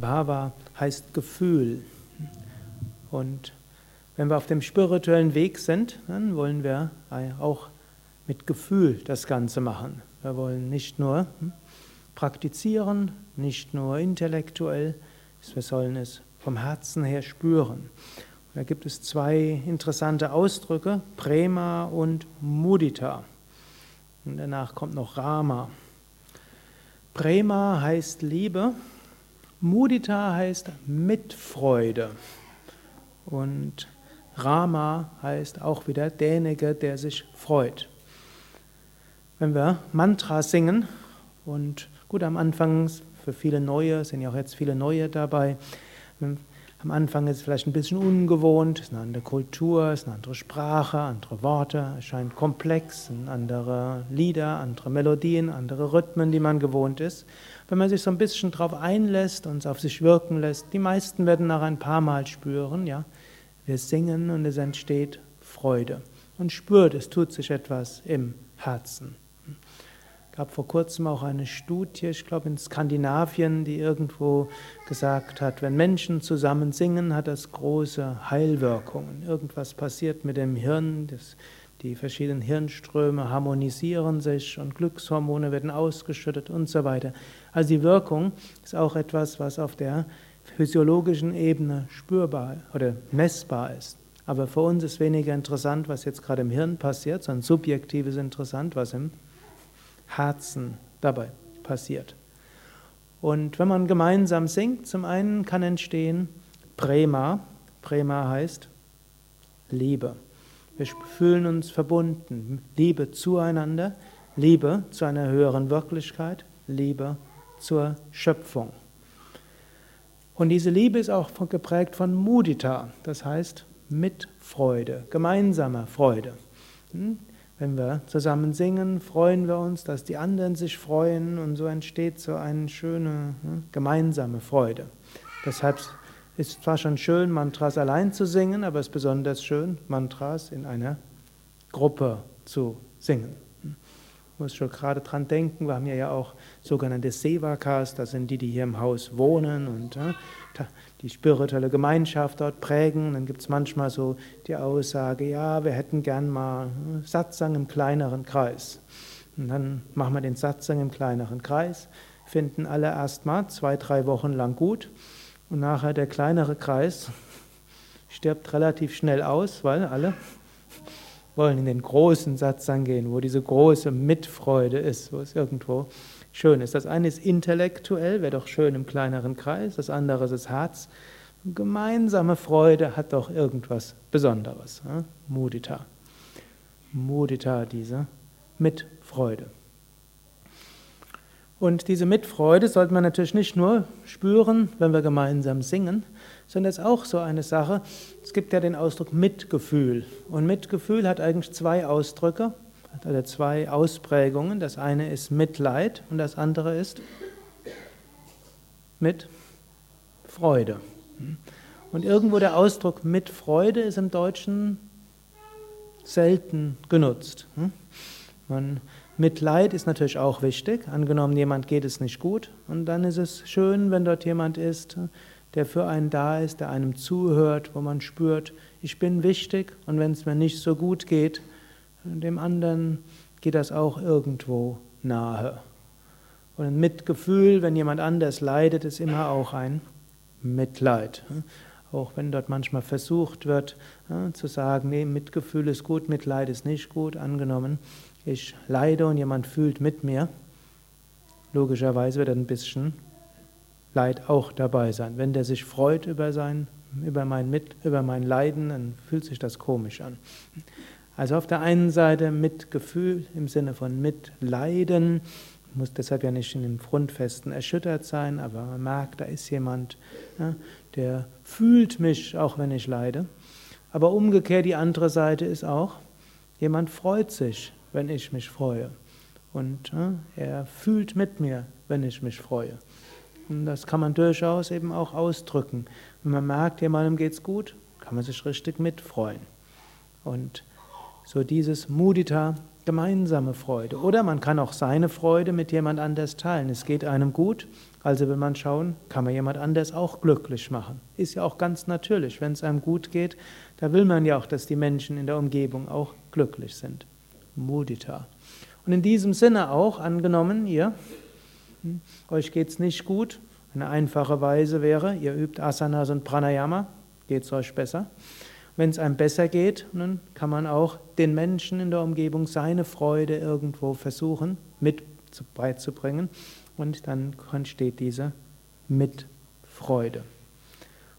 Bhava heißt Gefühl. Und wenn wir auf dem spirituellen Weg sind, dann wollen wir auch mit Gefühl das Ganze machen. Wir wollen nicht nur hm, praktizieren, nicht nur intellektuell, wir sollen es vom Herzen her spüren. Da gibt es zwei interessante Ausdrücke, Prema und Mudita. Und danach kommt noch Rama. Prema heißt Liebe, Mudita heißt Mitfreude. Und Rama heißt auch wieder derjenige, der sich freut. Wenn wir Mantra singen, und gut, am Anfang für viele Neue, sind ja auch jetzt viele Neue dabei, am Anfang ist es vielleicht ein bisschen ungewohnt, es ist eine andere Kultur, es ist eine andere Sprache, andere Worte, es scheint komplex, sind andere Lieder, andere Melodien, andere Rhythmen, die man gewohnt ist. Wenn man sich so ein bisschen darauf einlässt und es auf sich wirken lässt, die meisten werden nach ein paar Mal spüren, ja, wir singen und es entsteht Freude. Und spürt, es tut sich etwas im Herzen. Gab vor kurzem auch eine Studie, ich glaube in Skandinavien, die irgendwo gesagt hat, wenn Menschen zusammen singen, hat das große Heilwirkungen. Irgendwas passiert mit dem Hirn, das, die verschiedenen Hirnströme harmonisieren sich und Glückshormone werden ausgeschüttet und so weiter. Also die Wirkung ist auch etwas, was auf der physiologischen Ebene spürbar oder messbar ist. Aber für uns ist weniger interessant, was jetzt gerade im Hirn passiert, sondern subjektiv ist interessant, was im Herzen dabei passiert. Und wenn man gemeinsam singt, zum einen kann entstehen Prema. Prema heißt Liebe. Wir fühlen uns verbunden. Liebe zueinander, Liebe zu einer höheren Wirklichkeit, Liebe zur Schöpfung. Und diese Liebe ist auch geprägt von Mudita, das heißt Mitfreude, gemeinsame Freude. Wenn wir zusammen singen, freuen wir uns, dass die anderen sich freuen und so entsteht so eine schöne hm, gemeinsame Freude. Deshalb ist es zwar schon schön, Mantras allein zu singen, aber es ist besonders schön, Mantras in einer Gruppe zu singen. Muss schon gerade dran denken, wir haben ja auch sogenannte Sevakas, das sind die, die hier im Haus wohnen und die spirituelle Gemeinschaft dort prägen. Dann gibt es manchmal so die Aussage, ja, wir hätten gern mal Satsang im kleineren Kreis. Und dann machen wir den Satsang im kleineren Kreis, finden alle erstmal zwei, drei Wochen lang gut und nachher der kleinere Kreis stirbt relativ schnell aus, weil alle wollen in den großen Satz gehen, wo diese große Mitfreude ist, wo es irgendwo schön ist. Das eine ist intellektuell, wäre doch schön im kleineren Kreis, das andere ist Herz. Gemeinsame Freude hat doch irgendwas Besonderes. Ja? Mudita. Mudita, diese Mitfreude. Und diese Mitfreude sollte man natürlich nicht nur spüren, wenn wir gemeinsam singen, sondern es ist auch so eine Sache. Es gibt ja den Ausdruck Mitgefühl. Und Mitgefühl hat eigentlich zwei Ausdrücke oder zwei Ausprägungen. Das eine ist Mitleid und das andere ist Mitfreude. Und irgendwo der Ausdruck Mitfreude ist im Deutschen selten genutzt. Man Mitleid ist natürlich auch wichtig. Angenommen, jemand geht es nicht gut. Und dann ist es schön, wenn dort jemand ist, der für einen da ist, der einem zuhört, wo man spürt, ich bin wichtig. Und wenn es mir nicht so gut geht, dem anderen geht das auch irgendwo nahe. Und ein Mitgefühl, wenn jemand anders leidet, ist immer auch ein Mitleid. Auch wenn dort manchmal versucht wird, zu sagen, nee, Mitgefühl ist gut, Mitleid ist nicht gut, angenommen ich leide und jemand fühlt mit mir, logischerweise wird ein bisschen Leid auch dabei sein. Wenn der sich freut über, sein, über, mein, mit, über mein Leiden, dann fühlt sich das komisch an. Also auf der einen Seite Mitgefühl im Sinne von Mitleiden, muss deshalb ja nicht in den Grundfesten erschüttert sein, aber man merkt, da ist jemand, der fühlt mich, auch wenn ich leide. Aber umgekehrt die andere Seite ist auch, jemand freut sich, wenn ich mich freue. Und er fühlt mit mir, wenn ich mich freue. Und das kann man durchaus eben auch ausdrücken. Wenn man merkt, jemandem geht's gut, kann man sich richtig mitfreuen. Und so dieses Mudita, gemeinsame Freude. Oder man kann auch seine Freude mit jemand anders teilen. Es geht einem gut, also will man schauen, kann man jemand anders auch glücklich machen. Ist ja auch ganz natürlich, wenn es einem gut geht, da will man ja auch, dass die Menschen in der Umgebung auch glücklich sind. Mudita. Und in diesem Sinne auch, angenommen, ihr, euch geht es nicht gut, eine einfache Weise wäre, ihr übt Asanas und Pranayama, geht es euch besser. Wenn es einem besser geht, dann kann man auch den Menschen in der Umgebung seine Freude irgendwo versuchen mit beizubringen und dann entsteht diese Mitfreude.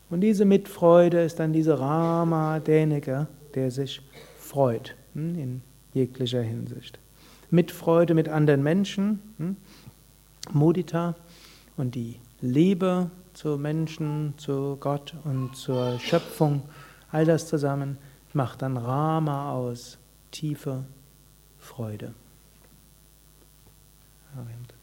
Und diese Mitfreude ist dann diese Rama Denike, der sich freut hm, in jeglicher Hinsicht. Mitfreude mit anderen Menschen, Mudita und die Liebe zu Menschen, zu Gott und zur Schöpfung All das zusammen macht dann Rama aus, tiefe Freude. Amen.